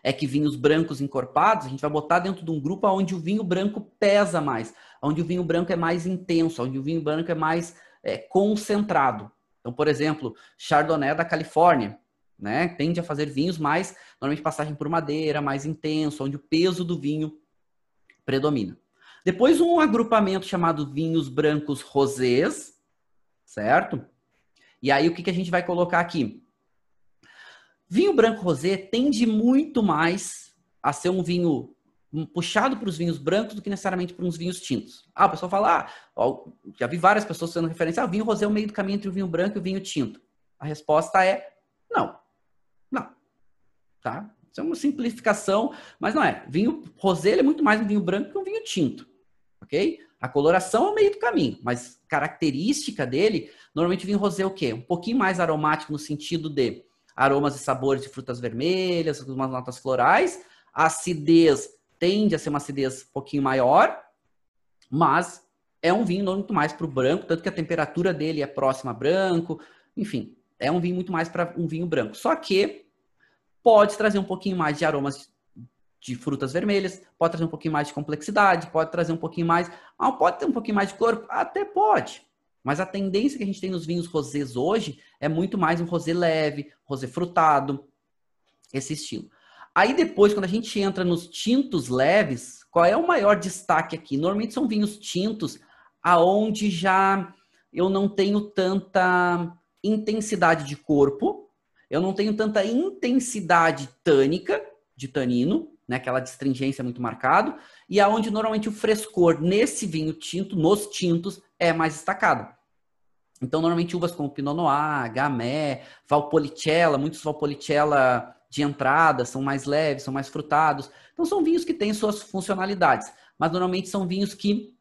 é que vinhos brancos encorpados, a gente vai botar dentro de um grupo onde o vinho branco pesa mais, onde o vinho branco é mais intenso, onde o vinho branco é mais é, concentrado. Então, por exemplo, Chardonnay da Califórnia, né? Tende a fazer vinhos mais, normalmente passagem por madeira, mais intenso, onde o peso do vinho predomina. Depois um agrupamento chamado vinhos brancos rosés, certo? E aí o que, que a gente vai colocar aqui? Vinho branco rosé tende muito mais a ser um vinho puxado para os vinhos brancos do que necessariamente para uns vinhos tintos. Ah, o pessoal fala, ah, já vi várias pessoas fazendo referência, ah, o vinho rosé é o meio do caminho entre o vinho branco e o vinho tinto. A resposta é não. Não. Tá? Isso é uma simplificação, mas não é. Vinho rosé é muito mais um vinho branco que um vinho tinto. Ok? A coloração é o meio do caminho, mas característica dele, normalmente o vinho rosé é o quê? Um pouquinho mais aromático no sentido de aromas e sabores de frutas vermelhas, algumas notas florais. A acidez tende a ser uma acidez um pouquinho maior, mas é um vinho muito mais para o branco, tanto que a temperatura dele é próxima a branco. Enfim, é um vinho muito mais para um vinho branco. Só que pode trazer um pouquinho mais de aromas de frutas vermelhas, pode trazer um pouquinho mais de complexidade, pode trazer um pouquinho mais. Ah, pode ter um pouquinho mais de cor? Até pode. Mas a tendência que a gente tem nos vinhos rosés hoje é muito mais um rosé leve, rosé frutado, esse estilo. Aí depois, quando a gente entra nos tintos leves, qual é o maior destaque aqui? Normalmente são vinhos tintos aonde já eu não tenho tanta intensidade de corpo, eu não tenho tanta intensidade tânica de tanino, né, aquela distringência muito marcado, e aonde normalmente o frescor nesse vinho tinto, nos tintos, é mais destacado. Então, normalmente uvas como Pinot Noir, Gamay, Valpolicella, muitos Valpolicella de entrada são mais leves, são mais frutados. Então, são vinhos que têm suas funcionalidades, mas normalmente são vinhos que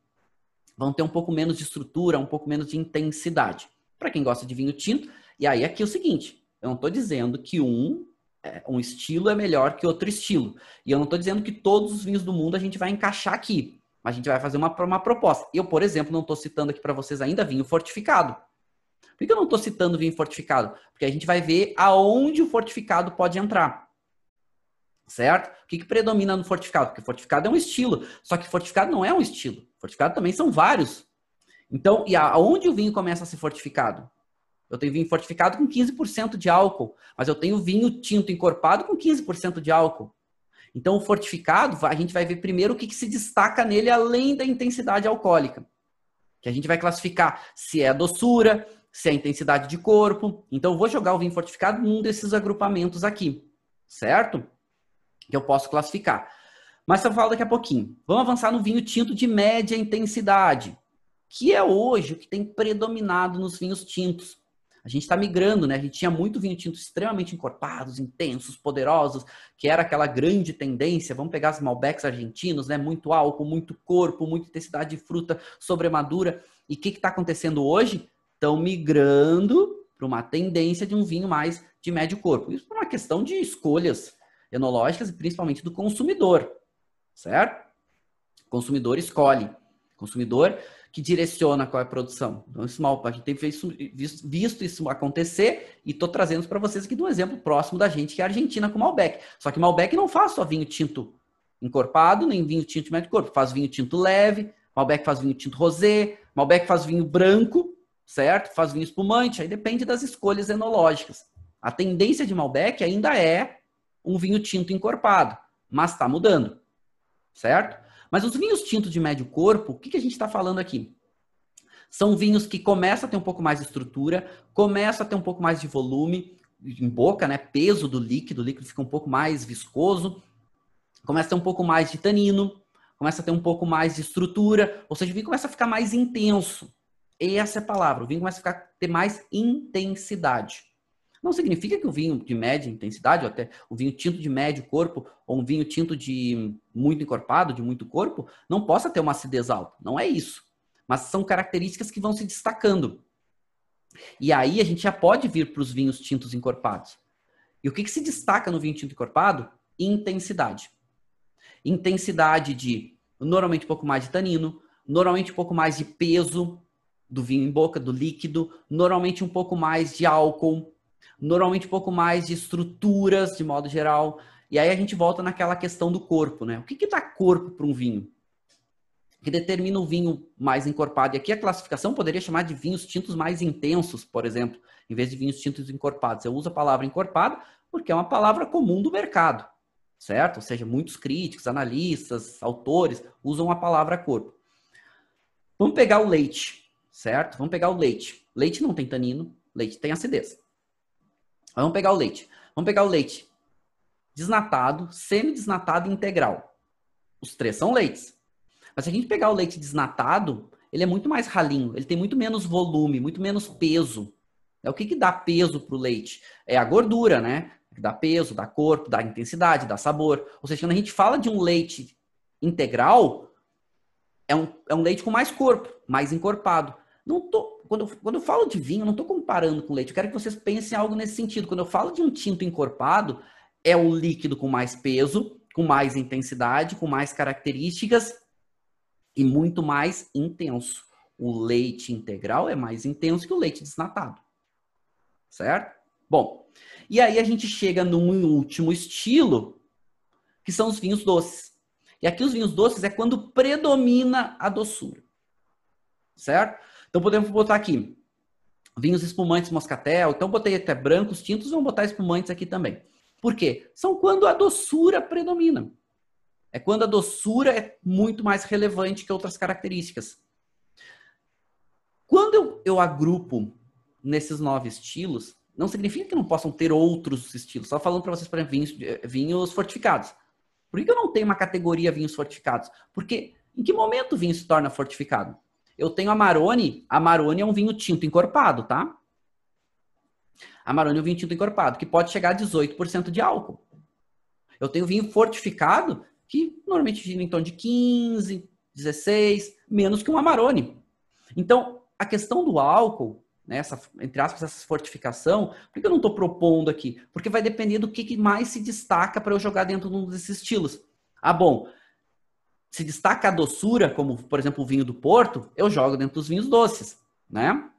vão ter um pouco menos de estrutura, um pouco menos de intensidade. Para quem gosta de vinho tinto, e aí aqui é o seguinte, eu não estou dizendo que um é, um estilo é melhor que outro estilo. E eu não estou dizendo que todos os vinhos do mundo a gente vai encaixar aqui. Mas a gente vai fazer uma, uma proposta. Eu, por exemplo, não estou citando aqui para vocês ainda vinho fortificado. Por que eu não estou citando vinho fortificado? Porque a gente vai ver aonde o fortificado pode entrar. Certo? O que, que predomina no fortificado? Porque fortificado é um estilo. Só que fortificado não é um estilo. Fortificado também são vários. Então, e aonde o vinho começa a ser fortificado? Eu tenho vinho fortificado com 15% de álcool, mas eu tenho vinho tinto encorpado com 15% de álcool. Então, o fortificado, a gente vai ver primeiro o que, que se destaca nele além da intensidade alcoólica. Que a gente vai classificar se é a doçura, se é a intensidade de corpo. Então, eu vou jogar o vinho fortificado num desses agrupamentos aqui, certo? Que eu posso classificar. Mas eu falo daqui a pouquinho. Vamos avançar no vinho tinto de média intensidade, que é hoje o que tem predominado nos vinhos tintos. A gente está migrando, né? A gente tinha muito vinho tinto extremamente encorpados, intensos, poderosos, que era aquela grande tendência. Vamos pegar os Malbecs argentinos, né? Muito álcool, muito corpo, muita intensidade de fruta sobremadura. E o que está acontecendo hoje? Estão migrando para uma tendência de um vinho mais de médio corpo. Isso é uma questão de escolhas enológicas e principalmente do consumidor, certo? O consumidor escolhe. O consumidor que direciona qual é a produção. Então, isso mal, a gente tem visto, visto isso acontecer e estou trazendo para vocês aqui de um exemplo próximo da gente, que é a Argentina com Malbec. Só que Malbec não faz só vinho tinto encorpado, nem vinho tinto de médio corpo. Faz vinho tinto leve, Malbec faz vinho tinto rosé, Malbec faz vinho branco, certo? Faz vinho espumante, aí depende das escolhas enológicas. A tendência de Malbec ainda é um vinho tinto encorpado, mas está mudando, certo? Mas os vinhos tintos de médio corpo, o que, que a gente está falando aqui? São vinhos que começam a ter um pouco mais de estrutura, começam a ter um pouco mais de volume em boca, né? Peso do líquido, o líquido fica um pouco mais viscoso, começa a ter um pouco mais de tanino, começa a ter um pouco mais de estrutura, ou seja, o vinho começa a ficar mais intenso. Essa é a palavra, o vinho começa a ficar, ter mais intensidade. Não significa que o vinho de média intensidade, ou até o vinho tinto de médio corpo, ou um vinho tinto de muito encorpado, de muito corpo, não possa ter uma acidez alta. Não é isso. Mas são características que vão se destacando. E aí a gente já pode vir para os vinhos tintos encorpados. E o que, que se destaca no vinho tinto encorpado? Intensidade. Intensidade de, normalmente, um pouco mais de tanino, normalmente um pouco mais de peso do vinho em boca, do líquido, normalmente um pouco mais de álcool, normalmente um pouco mais de estruturas, de modo geral. E aí a gente volta naquela questão do corpo, né? O que, que dá corpo para um vinho? que determina o vinho mais encorpado. E aqui a classificação poderia chamar de vinhos tintos mais intensos, por exemplo, em vez de vinhos tintos encorpados. Eu uso a palavra encorpado porque é uma palavra comum do mercado, certo? Ou seja, muitos críticos, analistas, autores usam a palavra corpo. Vamos pegar o leite, certo? Vamos pegar o leite. Leite não tem tanino, leite tem acidez. Vamos pegar o leite. Vamos pegar o leite desnatado, semi-desnatado e integral. Os três são leites. Mas se a gente pegar o leite desnatado, ele é muito mais ralinho, ele tem muito menos volume, muito menos peso. É o que, que dá peso para o leite? É a gordura, né? Dá peso, dá corpo, dá intensidade, dá sabor. Ou seja, quando a gente fala de um leite integral, é um, é um leite com mais corpo, mais encorpado. Não tô, quando, quando eu falo de vinho, eu não estou comparando com leite. Eu quero que vocês pensem algo nesse sentido. Quando eu falo de um tinto encorpado, é o líquido com mais peso, com mais intensidade, com mais características e muito mais intenso. O leite integral é mais intenso que o leite desnatado. Certo? Bom, e aí a gente chega num último estilo, que são os vinhos doces. E aqui os vinhos doces é quando predomina a doçura. Certo? Então podemos botar aqui vinhos espumantes moscatel. Então botei até brancos, tintos, vamos botar espumantes aqui também. Por quê? São quando a doçura predomina. É quando a doçura é muito mais relevante que outras características. Quando eu, eu agrupo nesses nove estilos, não significa que não possam ter outros estilos. Só falando para vocês, exemplo, vinhos, vinhos fortificados. Por que eu não tenho uma categoria vinhos fortificados? Porque em que momento o vinho se torna fortificado? Eu tenho Amarone. Amarone é um vinho tinto encorpado, tá? Amarone é um vinho tinto encorpado, que pode chegar a 18% de álcool. Eu tenho vinho fortificado, que normalmente gira em torno de 15, 16, menos que um Amarone. Então, a questão do álcool, né, essa, entre aspas, essa fortificação, por que eu não estou propondo aqui? Porque vai depender do que, que mais se destaca para eu jogar dentro de um desses estilos. Ah, bom, se destaca a doçura, como, por exemplo, o vinho do Porto, eu jogo dentro dos vinhos doces, né?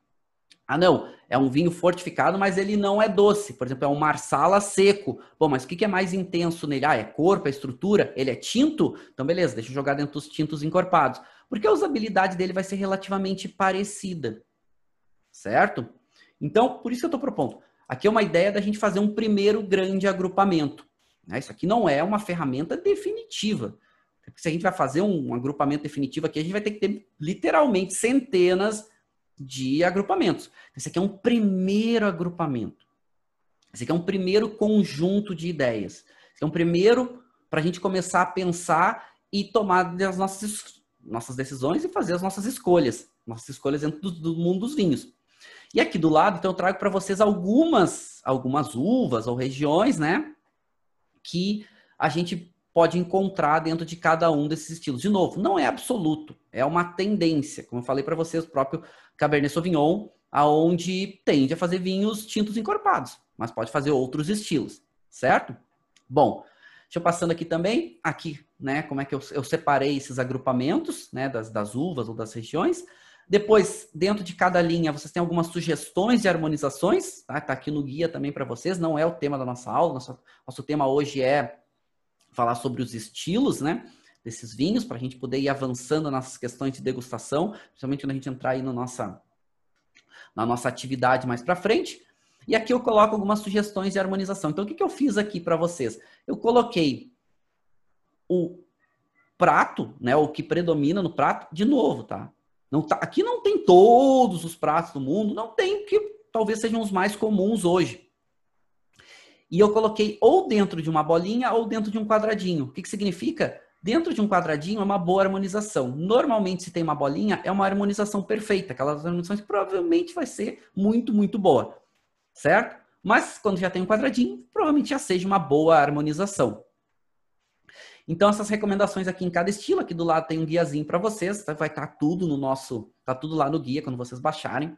Ah, não, é um vinho fortificado, mas ele não é doce. Por exemplo, é um marsala seco. Bom, mas o que é mais intenso nele? Ah, é corpo, é estrutura? Ele é tinto? Então, beleza, deixa eu jogar dentro dos tintos encorpados. Porque a usabilidade dele vai ser relativamente parecida. Certo? Então, por isso que eu estou propondo. Aqui é uma ideia da gente fazer um primeiro grande agrupamento. Né? Isso aqui não é uma ferramenta definitiva. Se a gente vai fazer um agrupamento definitivo aqui, a gente vai ter que ter literalmente centenas de agrupamentos. Esse aqui é um primeiro agrupamento. Esse aqui é um primeiro conjunto de ideias. Esse aqui é um primeiro para a gente começar a pensar e tomar as nossas, nossas decisões e fazer as nossas escolhas. Nossas escolhas dentro do, do mundo dos vinhos. E aqui do lado, então, eu trago para vocês algumas, algumas uvas ou regiões, né? Que a gente pode encontrar dentro de cada um desses estilos. De novo, não é absoluto, é uma tendência. Como eu falei para vocês, o próprio Cabernet Sauvignon, aonde tende a fazer vinhos tintos encorpados, mas pode fazer outros estilos, certo? Bom, deixa eu passando aqui também, aqui, né, como é que eu, eu separei esses agrupamentos, né, das, das uvas ou das regiões. Depois, dentro de cada linha, vocês têm algumas sugestões de harmonizações, tá? Tá aqui no guia também para vocês, não é o tema da nossa aula, nosso, nosso tema hoje é falar sobre os estilos, né? Desses vinhos, para a gente poder ir avançando nas questões de degustação, principalmente quando a gente entrar aí no nossa, na nossa atividade mais para frente. E aqui eu coloco algumas sugestões de harmonização. Então, o que, que eu fiz aqui para vocês? Eu coloquei o prato, né, o que predomina no prato, de novo, tá? Não tá aqui não tem todos os pratos do mundo, não tem que talvez sejam os mais comuns hoje. E eu coloquei ou dentro de uma bolinha ou dentro de um quadradinho. O que, que significa? Dentro de um quadradinho é uma boa harmonização. Normalmente, se tem uma bolinha, é uma harmonização perfeita. Aquelas harmonizações provavelmente vai ser muito, muito boa. Certo? Mas quando já tem um quadradinho, provavelmente já seja uma boa harmonização. Então, essas recomendações aqui em cada estilo, aqui do lado tem um guiazinho para vocês, tá? vai estar tá tudo no nosso, tá tudo lá no guia quando vocês baixarem,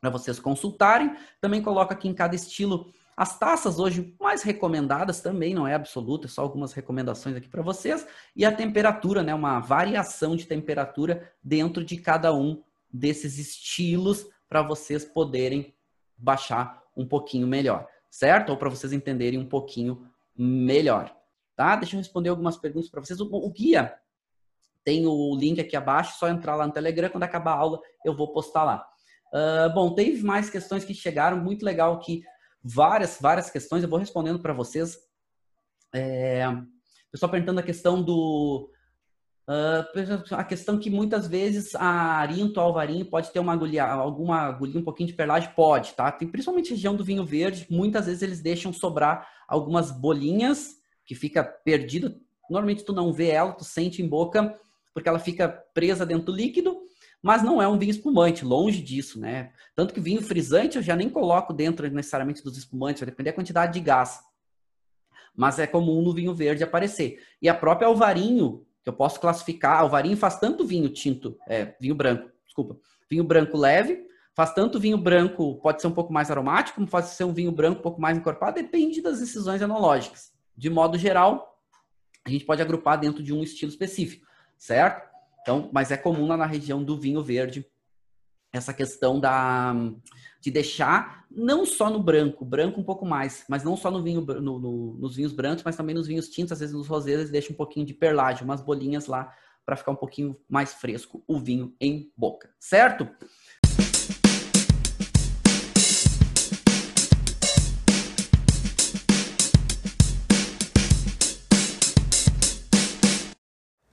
para vocês consultarem. Também coloco aqui em cada estilo as taças hoje mais recomendadas também não é absoluta, é só algumas recomendações aqui para vocês. E a temperatura, né, uma variação de temperatura dentro de cada um desses estilos para vocês poderem baixar um pouquinho melhor, certo? Ou para vocês entenderem um pouquinho melhor. Tá? Deixa eu responder algumas perguntas para vocês. O, o, guia tem o link aqui abaixo, só entrar lá no Telegram. Quando acabar a aula, eu vou postar lá. Uh, bom, teve mais questões que chegaram. Muito legal que várias, várias questões. Eu vou respondendo para vocês. É, pessoal perguntando a questão do Uh, a questão que muitas vezes a arinto alvarinho pode ter uma agulha, alguma agulhinha, um pouquinho de perlagem, pode, tá? Tem principalmente região do vinho verde, muitas vezes eles deixam sobrar algumas bolinhas que fica perdido. Normalmente tu não vê ela, tu sente em boca, porque ela fica presa dentro do líquido, mas não é um vinho espumante, longe disso, né? Tanto que vinho frisante eu já nem coloco dentro necessariamente dos espumantes, vai depender da quantidade de gás. Mas é comum no vinho verde aparecer. E a própria alvarinho, que eu posso classificar. O varinho faz tanto vinho tinto, é, vinho branco, desculpa, vinho branco leve, faz tanto vinho branco, pode ser um pouco mais aromático, como pode ser um vinho branco um pouco mais encorpado, depende das decisões enológicas. De modo geral, a gente pode agrupar dentro de um estilo específico, certo? Então, mas é comum lá na região do vinho verde essa questão da de deixar não só no branco, branco um pouco mais, mas não só no vinho no, no, nos vinhos brancos, mas também nos vinhos tintos, às vezes nos rosés eles deixam um pouquinho de perlagem, umas bolinhas lá para ficar um pouquinho mais fresco o vinho em boca, certo?